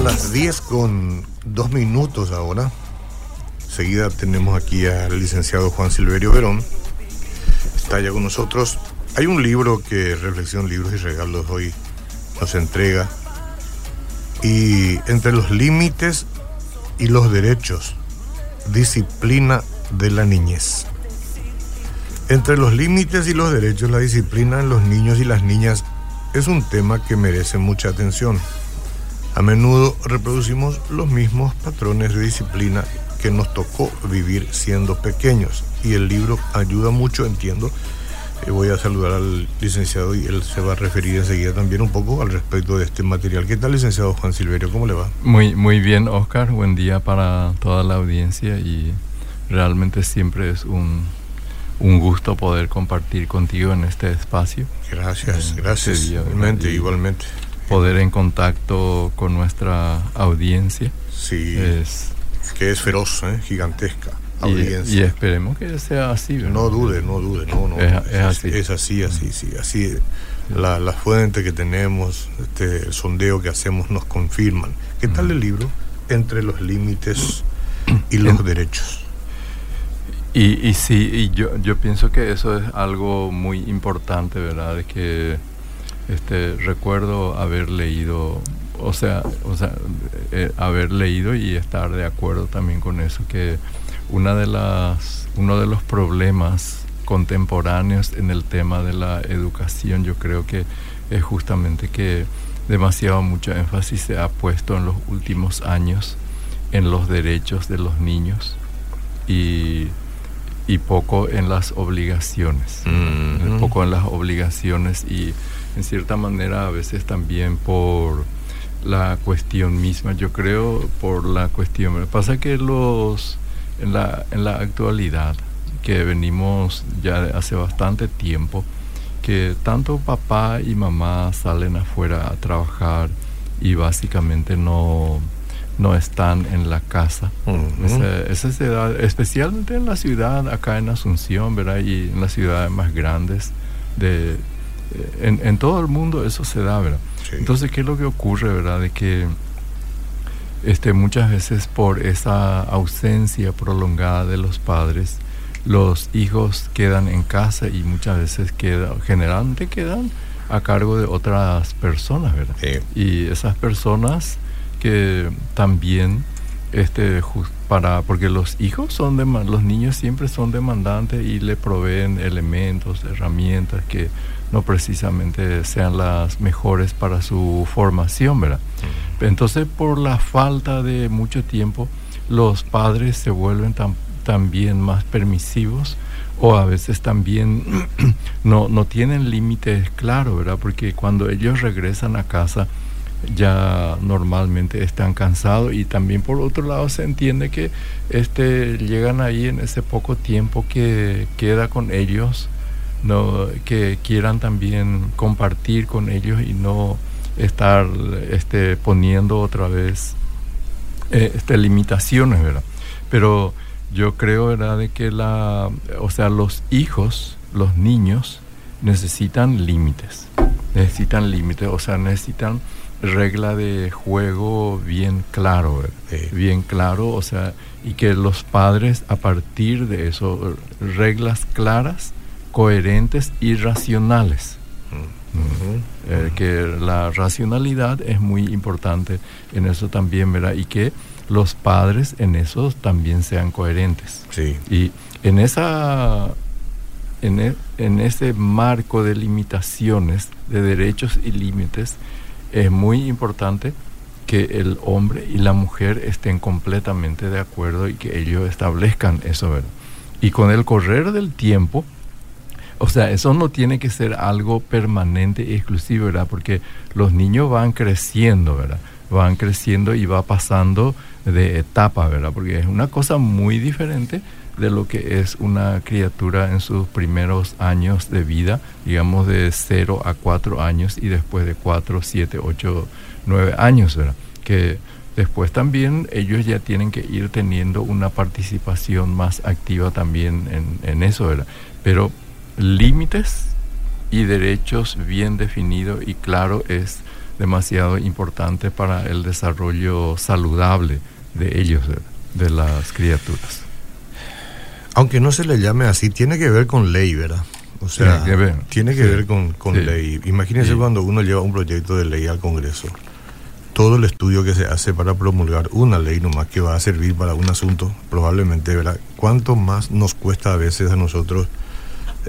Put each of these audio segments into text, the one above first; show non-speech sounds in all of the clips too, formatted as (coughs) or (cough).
Son las 10 con 2 minutos ahora. Enseguida tenemos aquí al licenciado Juan Silverio Verón. Está ya con nosotros. Hay un libro que Reflexión, Libros y Regalos hoy nos entrega. Y entre los límites y los derechos, disciplina de la niñez. Entre los límites y los derechos, la disciplina en los niños y las niñas es un tema que merece mucha atención. A menudo reproducimos los mismos patrones de disciplina que nos tocó vivir siendo pequeños y el libro ayuda mucho, entiendo. Eh, voy a saludar al licenciado y él se va a referir enseguida también un poco al respecto de este material. ¿Qué tal, licenciado Juan Silverio? ¿Cómo le va? Muy, muy bien, Oscar. Buen día para toda la audiencia y realmente siempre es un, un gusto poder compartir contigo en este espacio. Gracias, gracias. igualmente, igualmente. Poder en contacto con nuestra audiencia. Sí. Es, que es feroz, ¿eh? gigantesca. Audiencia. Y, esperemos que sea así. No dude, no dude, no, no. Es, así. Es así, así, sí. Así, la, la, fuente que tenemos, este, el sondeo que hacemos nos confirman. ¿Qué tal el libro? Entre los límites y los derechos. Y, y sí, y yo, yo pienso que eso es algo muy importante, ¿verdad? De que este, recuerdo haber leído, o sea, o sea eh, haber leído y estar de acuerdo también con eso, que una de las, uno de los problemas contemporáneos en el tema de la educación, yo creo que es justamente que demasiado mucho énfasis se ha puesto en los últimos años en los derechos de los niños y y poco en las obligaciones, un poco en las obligaciones y en cierta manera a veces también por la cuestión misma, yo creo por la cuestión, pasa que los en la, en la actualidad que venimos ya hace bastante tiempo, que tanto papá y mamá salen afuera a trabajar y básicamente no no están en la casa. esa, esa, especialmente en la ciudad, acá en Asunción, ¿verdad? Y en las ciudades más grandes de... Eh, en, todo el mundo eso se da, ¿verdad? Entonces, ¿qué es lo que ocurre, verdad? De que este, muchas veces por esa ausencia prolongada de los padres, los hijos quedan en casa y muchas veces quedan, generalmente quedan a cargo de otras personas, ¿verdad? Y esas personas que también este para porque los hijos son de, los niños siempre son demandantes y le proveen elementos herramientas que no precisamente sean las mejores para su formación verdad entonces por la falta de mucho tiempo los padres se vuelven también más permisivos o a veces también (clears throat) no, no tienen límites claros, ¿verdad? Porque cuando ellos regresan a casa, ya normalmente están cansados y también por otro lado se entiende que este llegan ahí en ese poco tiempo que queda con ellos no que quieran también compartir con ellos y no estar este poniendo otra vez eh, este, limitaciones pero yo creo verdad de que la o sea los hijos los niños necesitan límites necesitan límites o sea necesitan regla de juego bien claro, bien claro, o sea, y que los padres a partir de eso, reglas claras, coherentes y racionales. Mm. Eh, que la racionalidad es muy importante en eso también, ¿verdad? Y que los padres en eso también sean coherentes. Sí. Y en esa en, e, en ese marco de limitaciones, de derechos y límites, es muy importante que el hombre y la mujer estén completamente de acuerdo y que ellos establezcan eso, ¿verdad? Y con el correr del tiempo, o sea, eso no tiene que ser algo permanente y exclusivo, ¿verdad? Porque los niños van creciendo, ¿verdad? Van creciendo y va pasando de etapa, ¿verdad? Porque es una cosa muy diferente de lo que es una criatura en sus primeros años de vida, digamos de 0 a 4 años y después de 4, 7, 8, 9 años, ¿verdad? Que después también ellos ya tienen que ir teniendo una participación más activa también en, eso, ¿verdad? Pero límites y derechos bien definidos y claro es demasiado importante para el desarrollo saludable de ellos, de, de las criaturas. Aunque no se le llame así, tiene que ver con ley, ¿verdad? O sea, Tiene que ver. tiene que Sí. ver con, con Sí. ley. Imagínense Sí. cuando uno lleva un proyecto de ley al Congreso. Todo el estudio que se hace para promulgar una ley nomás que va a servir para un asunto, probablemente, ¿verdad? ¿Cuánto más nos cuesta a veces a nosotros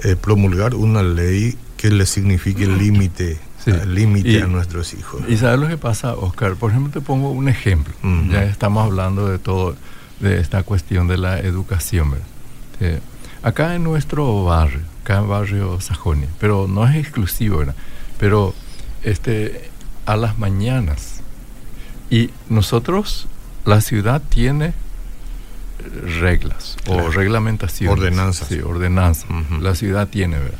eh, promulgar una ley que le signifique límite, Sí. eh, límite a nuestros hijos? ¿Y sabes lo que pasa, Oscar? Por ejemplo, te pongo un ejemplo. Ujú. Ya estamos hablando de todo, de esta cuestión de la educación. ¿verdad? Eh, acá en nuestro barrio, acá en barrio Sajonia, pero no es exclusivo, ¿verdad? Pero este, a las mañanas, y nosotros, la ciudad tiene eh, reglas Claro. o reglamentaciones. Ordenanzas. Sí, ordenanzas. La ciudad tiene, ¿verdad?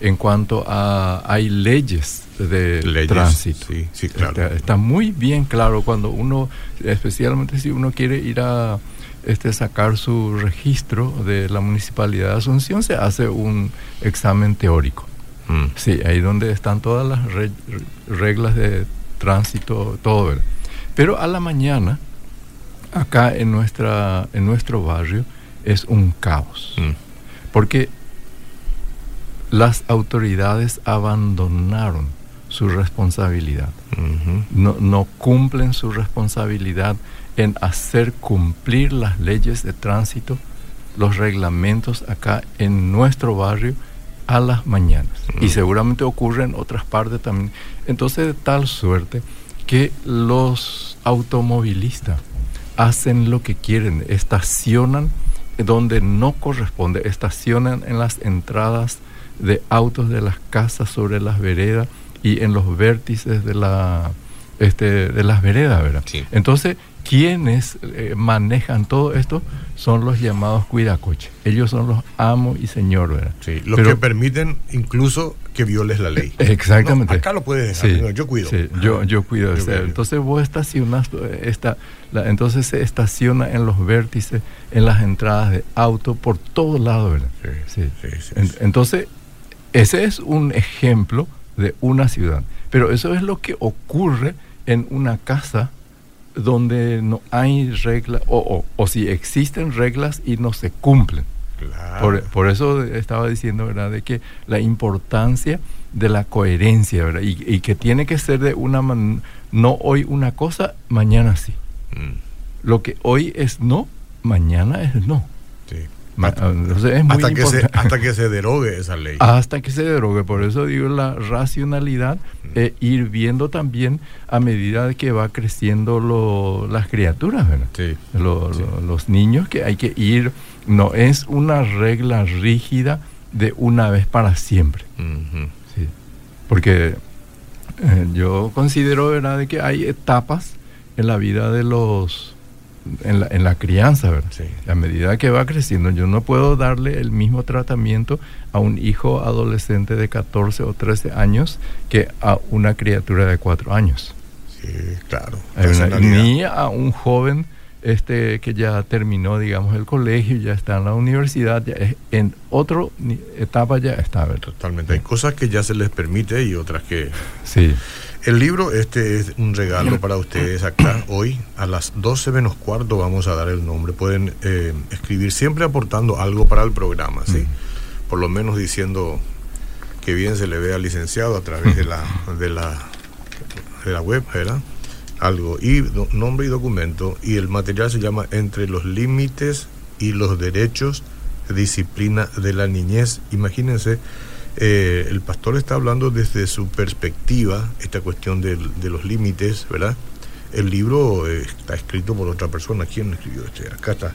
En cuanto a, hay leyes de Leyes, tránsito. sí, sí, claro. Está, está muy bien claro cuando uno, especialmente si uno quiere ir a este, sacar su registro de la Municipalidad de Asunción, se hace un examen teórico. Mm. Sí, ahí donde están todas las re- reglas de tránsito, todo. ¿verdad? Pero a la mañana, acá en, nuestra, en nuestro barrio, es un caos. Mm. Porque las autoridades abandonaron su responsabilidad. No cumplen su responsabilidad en hacer cumplir las leyes de tránsito, los reglamentos acá en nuestro barrio a las mañanas. Y Mm. seguramente ocurre en otras partes también. Entonces, de tal suerte que los automovilistas hacen lo que quieren, estacionan donde no corresponde, estacionan en las entradas de autos de las casas sobre las veredas y en los vértices de la este, de las veredas, ¿verdad? Sí. Entonces, quienes eh, manejan todo esto son los llamados cuidacoches. Ellos son los amos y señor, ¿verdad? Sí, los Pero- que permiten incluso que violes la ley. (laughs) Exactamente. No, acá lo puedes dejar, Sí, no, yo cuido. sí, yo, yo cuido. Yo o sea, cuido. entonces vos estacionas, eh, esta, la- entonces se estaciona en los vértices, en las entradas de auto, por todos lados, ¿verdad? Sí, Sí. En- sí. entonces, ese es un ejemplo de una ciudad. Pero eso es lo que ocurre en una casa donde no hay reglas, o, o, o si existen reglas y no se cumplen. Claro. Por, por eso estaba diciendo, ¿verdad?, de que la importancia de la coherencia, ¿verdad? Y, y que tiene que ser de una man- no hoy una cosa, mañana sí. Mm, Lo que hoy es no, mañana es no. Hasta, entonces es muy hasta que se, hasta que se derogue esa ley. (laughs) Hasta que se derogue. Por eso digo la racionalidad, e ir viendo también a medida que va creciendo lo- las criaturas, ¿verdad? Sí. Lo- Sí. lo- los niños que hay que ir, no es una regla rígida de una vez para siempre. Sí. Porque eh, yo considero, ¿verdad?, de que hay etapas en la vida de los, en la, en la crianza, ¿verdad? Sí. A medida que va creciendo, yo no puedo darle el mismo tratamiento a un hijo adolescente de 14 o 13 años que a una criatura de 4 años. Sí, claro. Una- ni a un joven este que ya terminó, digamos, el colegio, ya está en la universidad, ya es- en otra etapa ya está, ¿verdad? Totalmente. Hay cosas que ya se les permite y otras que... Sí. El libro este es un regalo para ustedes acá. (clears throat) Hoy a las 12 menos cuarto vamos a dar el nombre. Pueden eh, escribir siempre aportando algo para el programa, ¿sí? Por lo menos diciendo que bien se le ve al licenciado a través de la, de la, de la web, ¿verdad? Algo. Y do- nombre y documento. Y el material se llama Entre los límites y los derechos, disciplina de la niñez. Imagínense eh, el pastor está hablando desde su perspectiva, esta cuestión de, los límites, ¿verdad? El libro eh, está escrito por otra persona. ¿Quién escribió este? Acá está.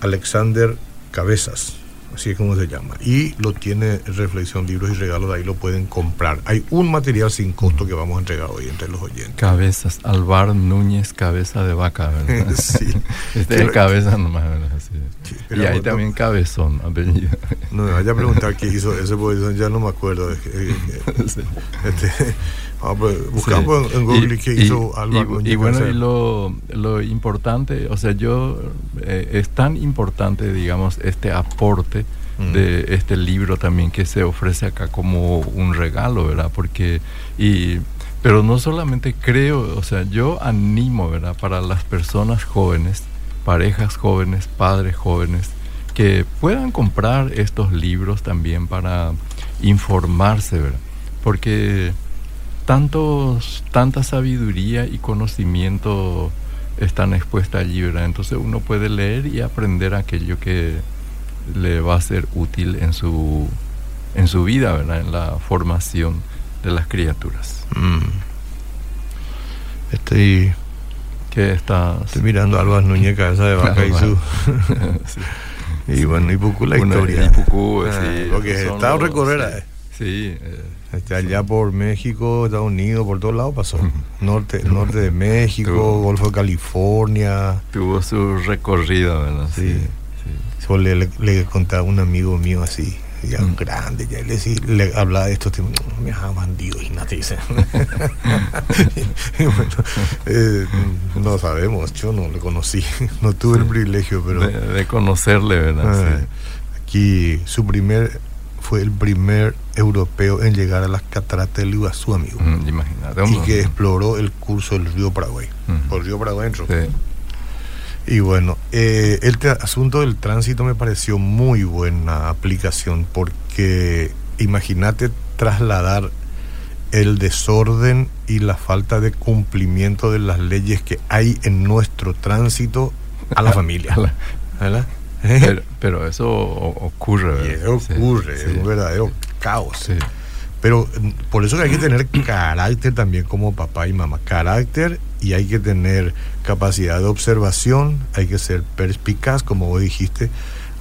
Alexander Cabezas, así es como se llama. Y lo tiene Reflexión, Libros y Regalos, ahí lo pueden comprar. Hay un material sin costo que vamos a entregar hoy entre los oyentes. Cabezas, Alvar Núñez, cabeza de vaca, ¿verdad? (laughs) Sí. Este (laughs) es cabeza nomás, ¿verdad? Sí. Sí, y no- también cabezón, apellido. No me vaya a preguntar qué hizo ese, porque ya no me acuerdo. eh, (laughs) Sí. este, pues, buscamos Sí. en Google Y- qué hizo y, Núñez y bueno, y lo, lo importante, o sea, yo, eh, es tan importante, digamos, este aporte De este libro también que se ofrece acá como un regalo, ¿verdad? Porque, y, Pero no solamente creo, o sea, yo animo, ¿verdad? Para las personas jóvenes, parejas jóvenes, padres jóvenes, que puedan comprar estos libros también para informarse, ¿verdad? Porque tantos, tanta sabiduría y conocimiento están expuestas allí, ¿verdad? Entonces uno puede leer y aprender aquello que le va a ser útil en su, en su vida, ¿verdad? En la formación de las criaturas. Mm. Estoy. ¿Qué estás? Estoy mirando algo Núñez Cabeza de Vaca y (laughs) su. (laughs) Y bueno, y Pucú la historia. Y Pucú, ah, sí, porque está recorrer. Sí. Eh, este, allá por México, Estados Unidos, por todos lados pasó. (laughs) Norte, norte de México, Golfo de California. Tuvo su recorrido, ¿verdad? Sí. sí. Sí. le, le, contaba a un amigo mío así ya un grande, ya le, le hablaba de estos temas, me llaman Dios (laughs) y nada, dice. bueno, eh, no sabemos, yo no le conocí, (laughs) no tuve el privilegio, pero... De, conocerle, ¿verdad? Ah, aquí su primer, fue el primer europeo en llegar a las cataratas del Iguazú, amigo. Mm, imagínate. Y que exploró el curso del río Paraguay. Por el río Paraguay entró. Sí. Y bueno, eh, el asunto del tránsito me pareció muy buena aplicación porque imagínate trasladar el desorden y la falta de cumplimiento de las leyes que hay en nuestro tránsito a la (laughs) familia. ¿verdad? Pero, eso ocurre. eso ocurre, es un verdadero caos. Pero mm, por eso hay que tener carácter también como papá y mamá. Carácter y hay que tener capacidad de observación, hay que ser perspicaz, como vos dijiste,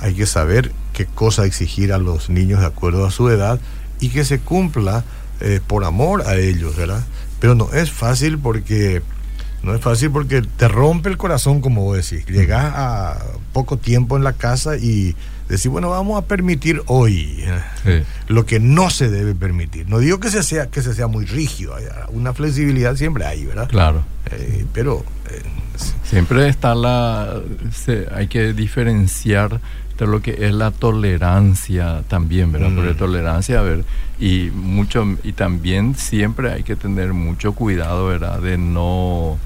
hay que saber qué cosa exigir a los niños de acuerdo a su edad y que se cumpla eh, por amor a ellos, ¿verdad? Pero no es fácil porque no es fácil porque te rompe el corazón, como vos decís. Llegas a poco tiempo en la casa y decir, bueno, vamos a permitir hoy eh, lo que no se debe permitir. No digo que se sea, que se sea muy rígido, una flexibilidad siempre hay, ¿verdad? Claro. Eh, pero... Eh, siempre está la... hay que diferenciar de lo que es la tolerancia también, ¿verdad? Porque mm. tolerancia, a ver, y mucho, y también siempre hay que tener mucho cuidado, ¿verdad? De no,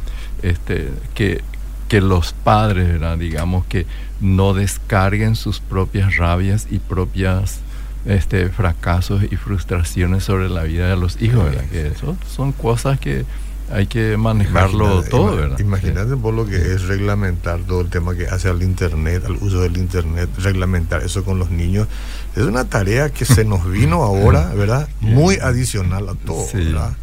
este, que, que los padres, ¿verdad? Digamos que no descarguen sus propias rabias y propias este, fracasos y frustraciones sobre la vida de los hijos, ¿verdad? Que eso son cosas que hay que manejarlo todo, ¿verdad? Imagínate por lo que es reglamentar todo el tema que hace al Internet, al uso del Internet, reglamentar eso con los niños. Es una tarea que se nos vino (laughs) ahora, ¿verdad? Muy adicional a todo, ¿verdad?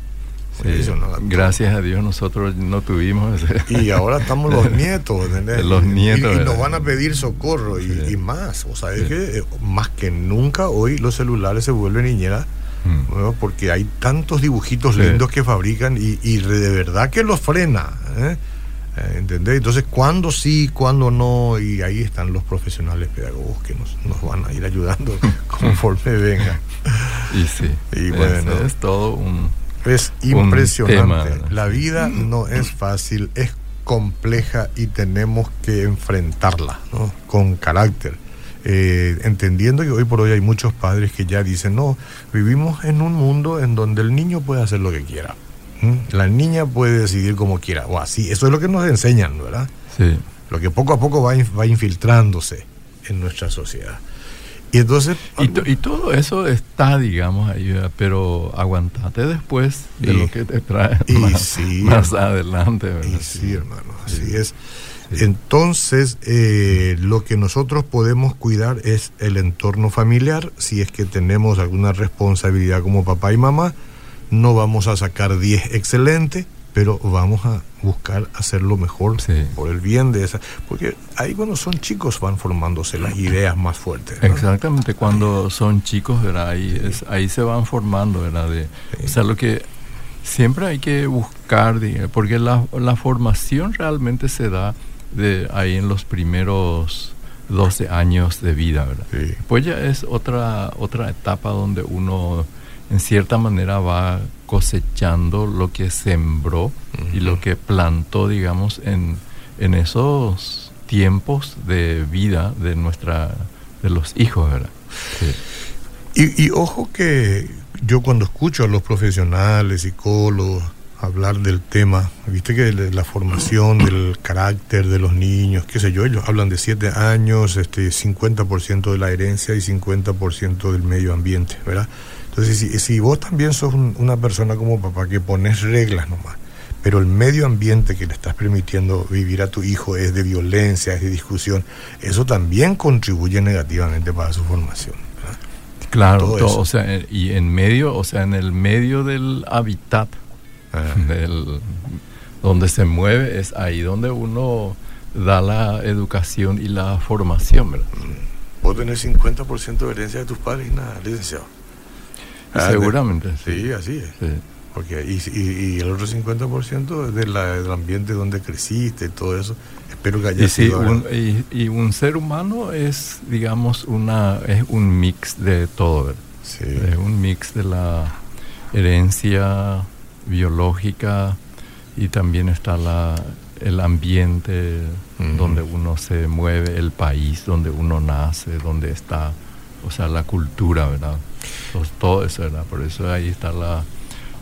Gracias a Dios nosotros no tuvimos (laughs) Y ahora estamos los nietos, Los nietos. Y, nos van a pedir socorro y, más. O sea, es que eh, más que nunca hoy los celulares se vuelven niñeras mm. porque hay tantos dibujitos lindos que fabrican y, de verdad que los frena. ¿eh? eh ¿Entendés? Entonces, ¿cuándo sí, cuándo no? Y ahí están los profesionales pedagogos que nos, nos van a ir ayudando (laughs) conforme venga. Y sí. Y bueno. es todo un es impresionante. La vida no es fácil, es compleja y tenemos que enfrentarla con carácter. Eh, entendiendo que hoy por hoy hay muchos padres que ya dicen, no, vivimos en un mundo en donde el niño puede hacer lo que quiera. La niña puede decidir como quiera, o así. Eso es lo que nos enseñan, ¿verdad? Sí. Lo que poco a poco va, va infiltrándose en nuestra sociedad. Y entonces... Y, todo eso está, digamos, ahí, pero aguantate después de lo que te trae (laughs) más, adelante. Y sí, hermano, así es. Entonces, eh, lo que nosotros podemos cuidar es el entorno familiar. Si es que tenemos alguna responsabilidad como papá y mamá, no vamos a sacar 10 excelente, pero vamos a buscar hacerlo mejor por el bien de esa. Porque ahí cuando son chicos van formándose las ideas más fuertes. Exactamente, cuando son chicos, ¿verdad? Ahí, es, ahí se van formando, ¿verdad? De, O sea, lo que siempre hay que buscar, porque la, la formación realmente se da de ahí en los primeros 12 años de vida, ¿verdad? Pues ya es otra, otra etapa donde uno en cierta manera va cosechando lo que sembró y lo que plantó, digamos, en, en esos tiempos de vida de nuestra de los hijos, ¿verdad? Y, y, ojo que yo cuando escucho a los profesionales, psicólogos, hablar del tema. Viste que la formación (coughs) del carácter de los niños, qué sé yo, ellos hablan de siete años, este 50% de la herencia y 50% del medio ambiente, ¿verdad? Entonces, si, si vos también sos una persona como papá que pones reglas nomás, pero el medio ambiente que le estás permitiendo vivir a tu hijo es de violencia, es de discusión, eso también contribuye negativamente para su formación. Claro, o sea, y en medio, o sea, en el medio del hábitat del, donde se mueve, es ahí donde uno da la educación y la formación, ¿verdad? Vos tenés 50% de herencia de tus padres y nada, licenciado. Ah, seguramente. sí. así es. Porque, y, el otro 50% es de del ambiente donde creciste y todo eso. Espero que haya y sido. Un, y, un ser humano es, digamos, una es un mix de todo. Es un mix de la herencia biológica y también está la, el ambiente donde uno se mueve, el país donde uno nace, donde está, o sea, la cultura, ¿verdad? Todo eso, ¿verdad? Por eso ahí está la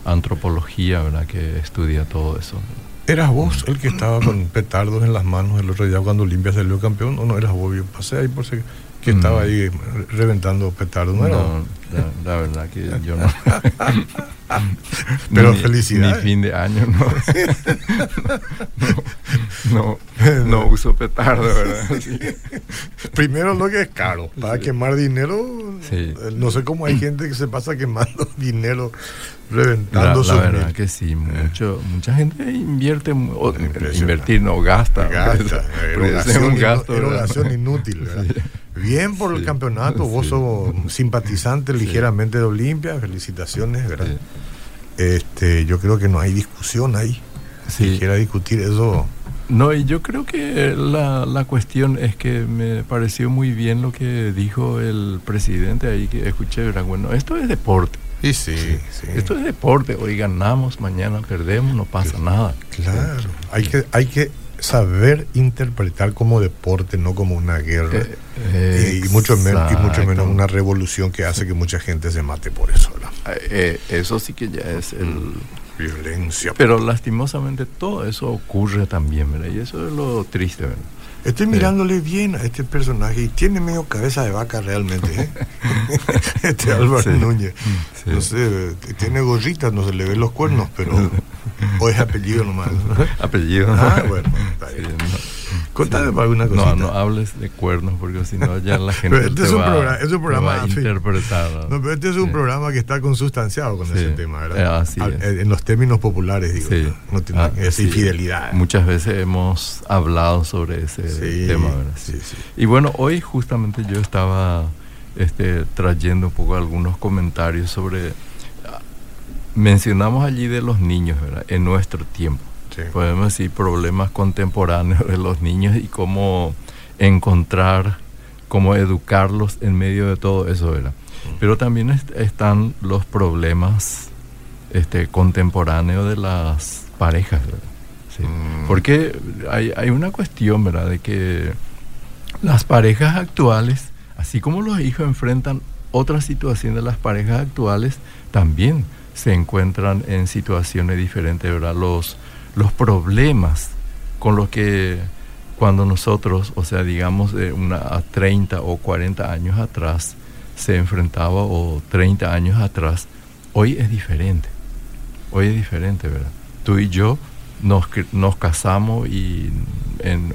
antropología, ¿verdad? Que estudia todo eso. ¿Eras vos el que estaba con petardos en las manos el otro día cuando Olimpia salió campeón? ¿O no eras vos? Yo pasé ahí por si que estaba ahí reventando petardos. No, la, verdad que yo no. (laughs) Pero felicidades. Ni fin de año, no. (laughs) no, no, uso petardo, ¿verdad? (laughs) Primero lo que es caro. Para quemar dinero, no sé cómo hay gente que se pasa quemando dinero reventando la, la verdad que sí mucho mucha gente invierte invertir no gasta gasta es un gasto erogación inútil ¿verdad? Bien por el campeonato, vos sos simpatizante ligeramente de Olimpia, felicitaciones, ¿verdad? Este, yo creo que no hay discusión ahí. Si quiera discutir eso. No, y yo creo que la, la, cuestión es que me pareció muy bien lo que dijo el presidente ahí que escuché, ¿verdad? Bueno, esto es deporte. Sí, sí, sí. Esto es deporte, hoy ganamos, mañana perdemos, no pasa nada. Claro, hay que, hay que saber interpretar como deporte, no como una guerra. Eh, y, mucho menos, y mucho menos una revolución que hace que mucha gente se mate por eso. Eh, eh, eso sí que ya es el... Mm, violencia. Pero lastimosamente todo eso ocurre también, ¿verdad? Y eso es lo triste, ¿verdad? Estoy mirándole bien a este personaje y tiene medio cabeza de vaca realmente, ¿eh? (laughs) este Álvaro Núñez. No sé, tiene gorritas, no se le ven los cuernos, pero o es apellido nomás. (laughs) apellido. Ah, bueno, está bien. Contame para alguna cosita. No, no hables de cuernos porque si no ya la (laughs) gente este es, un programa, es un programa a interpretar. No, pero este es un programa que está consustanciado con ese tema, ¿verdad? Eh, en los términos populares, digo. No, tiene ah, esa infidelidad. Muchas veces hemos hablado sobre ese tema, ¿verdad? Y bueno, hoy justamente yo estaba este, trayendo un poco algunos comentarios sobre mencionamos allí de los niños, ¿verdad? En nuestro tiempo podemos decir, problemas contemporáneos de los niños y cómo encontrar, cómo educarlos en medio de todo eso, ¿verdad? Pero también están los problemas este, contemporáneos de las parejas, ¿verdad? Mm. Porque hay, hay una cuestión, ¿verdad? De que las parejas actuales, así como los hijos enfrentan otra situación de las parejas actuales, también se encuentran en situaciones diferentes, ¿verdad? Los, los problemas con los que cuando nosotros, o sea, digamos una, a 30 o 40 años atrás se enfrentaba o 30 años atrás, hoy es diferente. Hoy es diferente, ¿verdad? Tú y yo nos, nos casamos y en,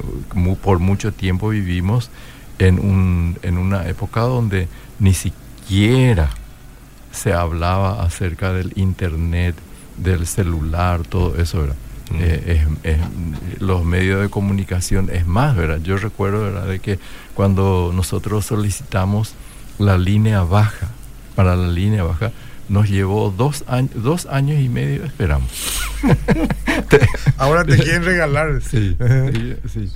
por mucho tiempo vivimos en, un, en una época donde ni siquiera se hablaba acerca del internet, del celular, todo eso, ¿verdad? Eh, es, los medios de comunicación es más, ¿verdad? Yo recuerdo, ¿verdad?, de que cuando nosotros solicitamos la línea baja, para la línea baja, nos llevó dos, años dos años y medio, esperamos. (laughs) Ahora te quieren regalar. Sí, sí,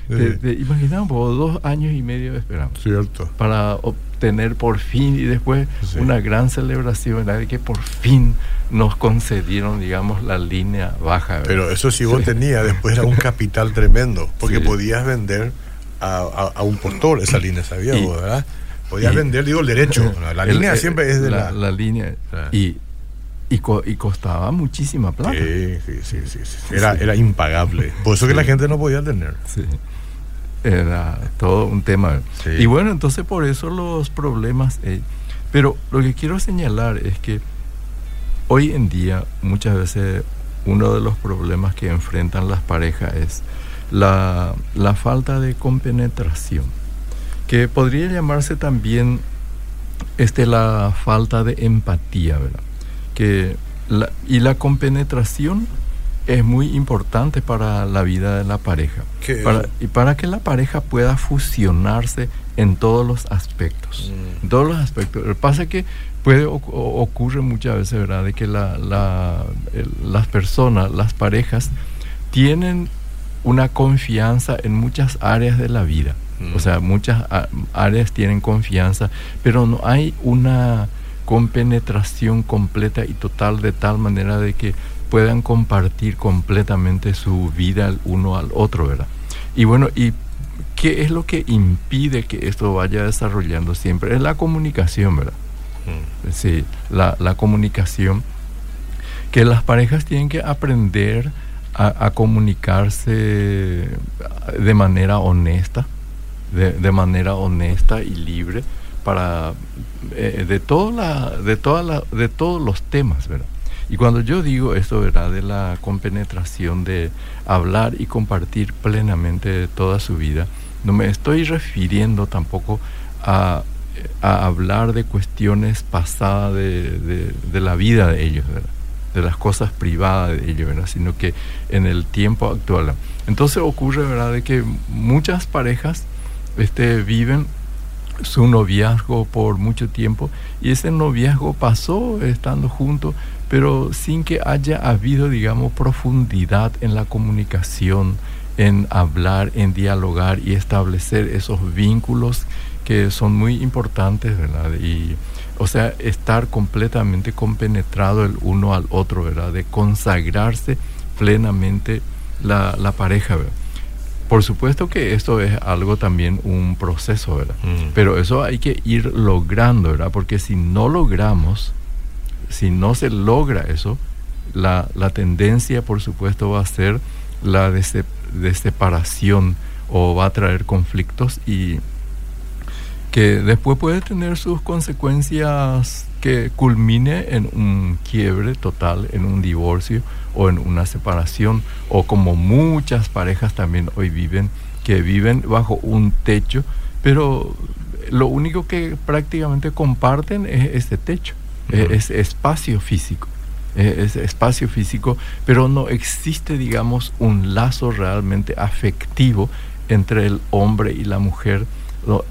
imaginamos, dos años y medio esperamos. Cierto. Para obtener por fin y después una gran celebración, de que por fin nos concedieron, digamos, la línea baja. Pero eso sí vos tenías, después era un capital tremendo, porque podías vender a, un postor esa línea, ¿sabías vos, verdad? Podías vender, digo, el derecho. (laughs) La línea siempre es de la... La, línea. Y, Y, y costaba muchísima plata. Sí, sí, sí, sí, Era, era impagable. Por eso que la gente no podía tener. Sí. Era todo un tema. Y bueno, entonces por eso los problemas... Eh, pero lo que quiero señalar es que hoy en día muchas veces uno de los problemas que enfrentan las parejas es la, la falta de compenetración, que podría llamarse también este, la falta de empatía, ¿verdad? Que la, y la compenetración es muy importante para la vida de la pareja. Para, y para que la pareja pueda fusionarse en todos los aspectos. Mm. En todos los aspectos. Lo que pasa es que puede ocurre muchas veces, ¿verdad? De que la, la, las personas, las parejas, tienen una confianza en muchas áreas de la vida. O sea, muchas áreas tienen confianza, pero no hay una compenetración completa y total de tal manera de que puedan compartir completamente su vida el uno al otro, ¿verdad? Y bueno, ¿y qué es lo que impide que esto vaya desarrollando siempre? Es la comunicación, ¿verdad? Mm. Sí, la, la, comunicación, que las parejas tienen que aprender a, comunicarse de manera honesta, de, manera honesta y libre para eh, de toda la, de toda de todos los temas, ¿verdad? Y cuando yo digo esto, ¿verdad? De la compenetración, de hablar y compartir plenamente toda su vida, no me estoy refiriendo tampoco a, hablar de cuestiones pasadas de, la vida de ellos, de las cosas privadas de ellos, sino que en el tiempo actual. Entonces ocurre, ¿verdad?, de que muchas parejas este, viven su noviazgo por mucho tiempo y ese noviazgo pasó estando juntos pero sin que haya habido, digamos, profundidad en la comunicación, en hablar, en dialogar y establecer esos vínculos que son muy importantes, ¿verdad? Y, o sea, estar completamente compenetrado el uno al otro, ¿verdad? De consagrarse plenamente la, la pareja, ¿verdad? Por supuesto que esto es algo también un proceso, ¿verdad? Mm. Pero eso hay que ir logrando, ¿verdad? Porque si no logramos si no se logra eso, la, tendencia, por supuesto, va a ser la de, de, separación o va a traer conflictos y que después puede tener sus consecuencias que culmine en un quiebre total, en un divorcio o en una separación, o como muchas parejas también hoy viven, que viven bajo un techo, pero lo único que prácticamente comparten es este techo es, espacio físico. Es espacio físico, pero no existe, digamos, un lazo realmente afectivo entre el hombre y la mujer.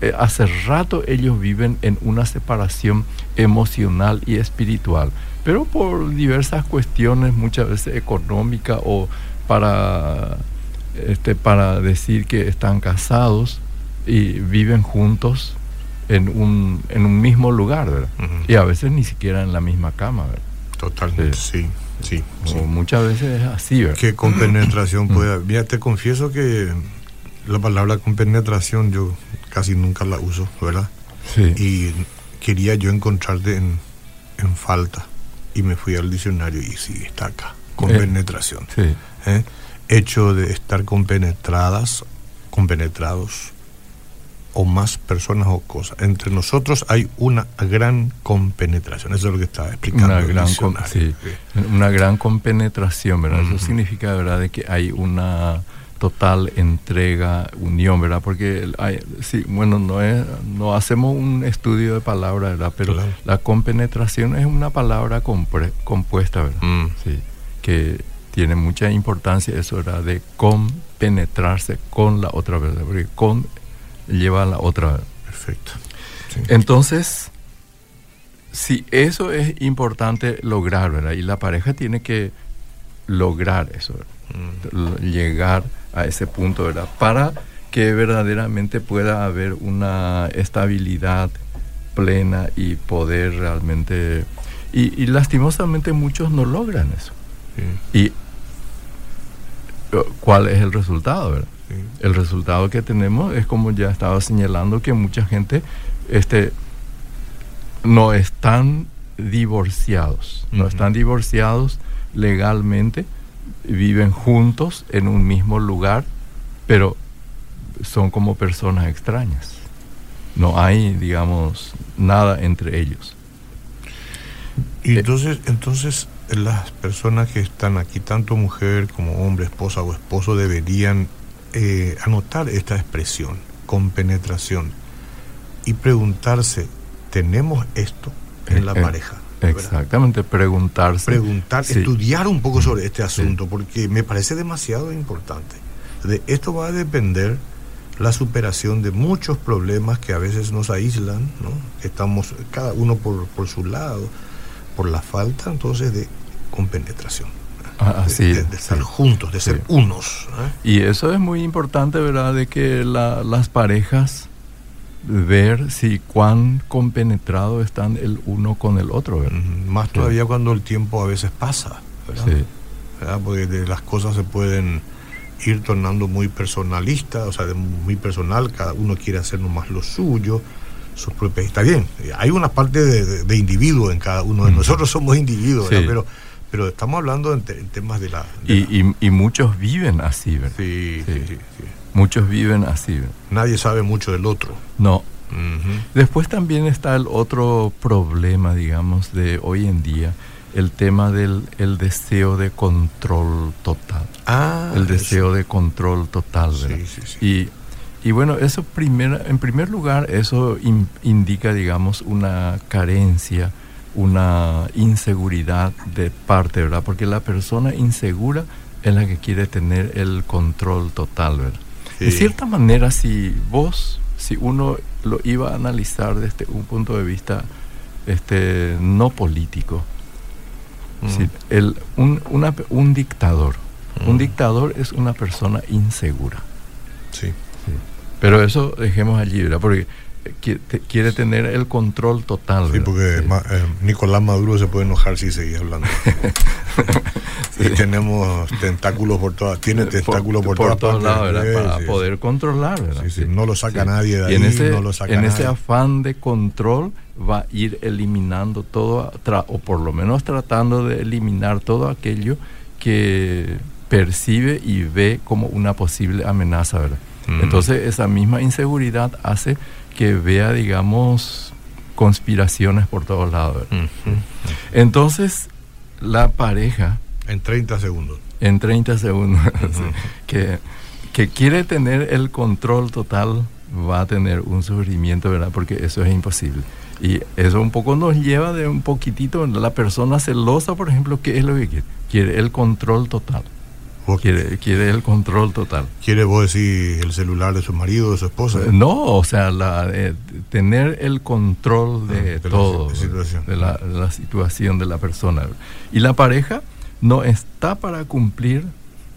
Eh, hace rato ellos viven en una separación emocional y espiritual, pero por diversas cuestiones, muchas veces económicas o para, este, para decir que están casados y viven juntos, en un, en un mismo lugar, ¿verdad? Y a veces ni siquiera en la misma cama, ¿verdad? Totalmente, sí, sí. Muchas veces es así, ¿verdad? Que con penetración pueda... Mira, te confieso que la palabra con penetración yo casi nunca la uso, ¿verdad? Sí. Y quería yo encontrarte en, en falta. Y me fui al diccionario y sí, está acá, con eh, penetración. Sí. ¿Eh? Hecho de estar compenetradas, compenetrados o más personas o cosas. Entre nosotros hay una gran compenetración. Eso es lo que estaba explicando. Una, gran, sí, una gran compenetración, ¿verdad? Eso significa, ¿verdad?, de que hay una total entrega, unión, ¿verdad? Porque hay, sí, bueno, no es, no hacemos un estudio de palabras, ¿verdad? Pero la compenetración es una palabra compuesta, ¿verdad? Mm. Sí, que tiene mucha importancia eso, ¿verdad? De compenetrarse con la otra, ¿verdad? Porque con lleva a la otra. Perfecto. Entonces, si eso es importante lograr, ¿verdad? Y la pareja tiene que lograr eso, mm. llegar a ese punto, ¿verdad? Para que verdaderamente pueda haber una estabilidad plena y poder realmente... Y, lastimosamente muchos no logran eso. Y ¿cuál es el resultado, verdad? El resultado que tenemos es como ya estaba señalando que mucha gente este, no están divorciados, no están divorciados legalmente, viven juntos en un mismo lugar, pero son como personas extrañas. No hay, digamos, nada entre ellos. Y entonces, entonces las personas que están aquí, tanto mujer como hombre, esposa o esposo, deberían eh, anotar esta expresión, con penetración, y preguntarse, ¿tenemos esto en la eh, eh, pareja? Exactamente, preguntarse. Preguntar, estudiar un poco sobre este asunto, porque me parece demasiado importante. De esto va a depender la superación de muchos problemas que a veces nos aíslan, ¿no? estamos cada uno por, por su lado, por la falta entonces de compenetración. Ah, de, estar juntos, de ser unos. ¿eh? Y eso es muy importante, ¿verdad? De que las parejas ver si cuán compenetrado están el uno con el otro. ¿verdad? Más todavía cuando el tiempo a veces pasa, ¿verdad? Porque de las cosas se pueden ir tornando muy personalista, o sea, muy personal, cada uno quiere hacer nomás lo suyo, sus propias... Está bien, hay una parte de, individuo en cada uno de nosotros, somos individuos, pero pero estamos hablando en, temas de la... y, muchos viven así, ¿verdad? Sí, sí, sí. Muchos viven así. Nadie sabe mucho del otro. No. Después también está el otro problema, digamos, de hoy en día, el tema del el deseo de control total. Ah, el deseo de control total, ¿verdad? Sí, sí, sí. Y y bueno, eso primero, en primer lugar, eso indica, digamos, una carencia una inseguridad de parte, ¿verdad? Porque la persona insegura es la que quiere tener el control total, ¿verdad? De cierta manera, si vos, si uno lo iba a analizar desde un punto de vista este, no político, mm. el, un, un dictador, un mm. dictador es una persona insegura. Sí. sí. Pero eso dejemos allí, ¿verdad? Porque quiere tener el control total. Sí, porque eh, Nicolás Maduro se puede enojar si seguía hablando. (laughs) y tenemos tentáculos por todas, tiene tentáculos por, todos lados, para poder controlar. no lo saca nadie de ahí, en ese, no lo saca En ese afán de control va a ir eliminando todo, o por lo menos tratando de eliminar todo aquello que percibe y ve como una posible amenaza, ¿verdad? Entonces esa misma inseguridad hace que vea, digamos, conspiraciones por todos lados. Entonces, la pareja... En 30 segundos. En 30 segundos. (laughs) que, que quiere tener el control total va a tener un sufrimiento, ¿verdad? Porque eso es imposible. Y eso un poco nos lleva de un poquitito, la persona celosa, por ejemplo, ¿qué es lo que quiere? Quiere el control total. Quiere, quiere el control total. ¿Quiere vos decir el celular de su marido, de su esposa? Eh, no, o sea, la, eh, tener el control de, ah, todo, la situación. De, la, situación de la persona. Y la pareja no está para cumplir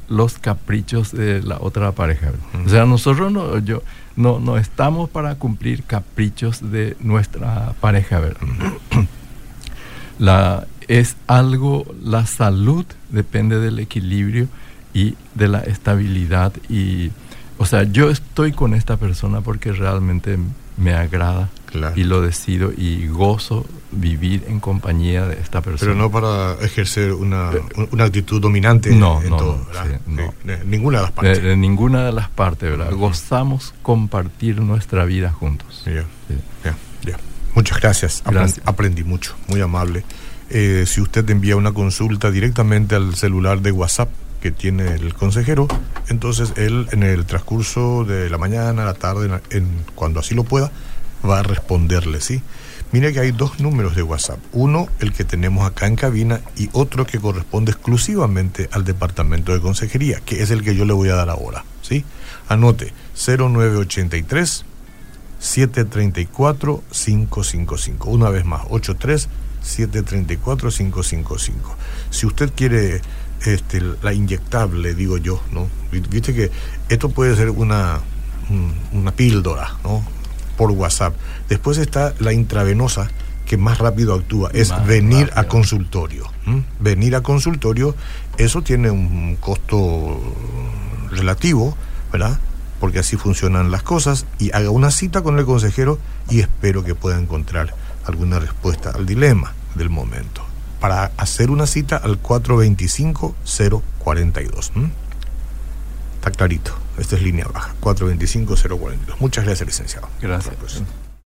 los caprichos de la otra pareja. O sea, nosotros no, yo, no, no estamos para cumplir caprichos de nuestra pareja. (clears throat) la, es algo, la salud depende del equilibrio y de la estabilidad y o sea yo estoy con esta persona porque realmente me agrada y lo decido y gozo vivir en compañía de esta persona. Pero no para ejercer una, una actitud dominante no, en no, todo ninguna de las partes. de, ninguna de las partes verdad gozamos compartir nuestra vida juntos. Muchas gracias. aprendí mucho muy amable. Eh, si usted envía una consulta directamente al celular de WhatsApp que tiene el consejero, entonces él en el transcurso de la mañana, la tarde, en, cuando así lo pueda, va a responderle, ¿sí? Mire que hay dos números de WhatsApp. Uno, el que tenemos acá en cabina, y otro que corresponde exclusivamente al departamento de consejería, que es el que yo le voy a dar ahora, ¿sí? Anote 0983 734 555. Una vez más, 83 734 555. Si usted quiere este, la inyectable, digo yo, ¿no? Viste que esto puede ser una, una píldora, ¿no? Por WhatsApp. Después está la intravenosa, que más rápido actúa, es venir a consultorio. Venir a consultorio, eso tiene un costo relativo, ¿verdad? Porque así funcionan las cosas. Y haga una cita con el consejero y espero que pueda encontrar alguna respuesta al dilema. del momento. Para hacer una cita al 425-042. Está clarito. Esta es línea baja. 425-042. Muchas gracias, licenciado. Gracias.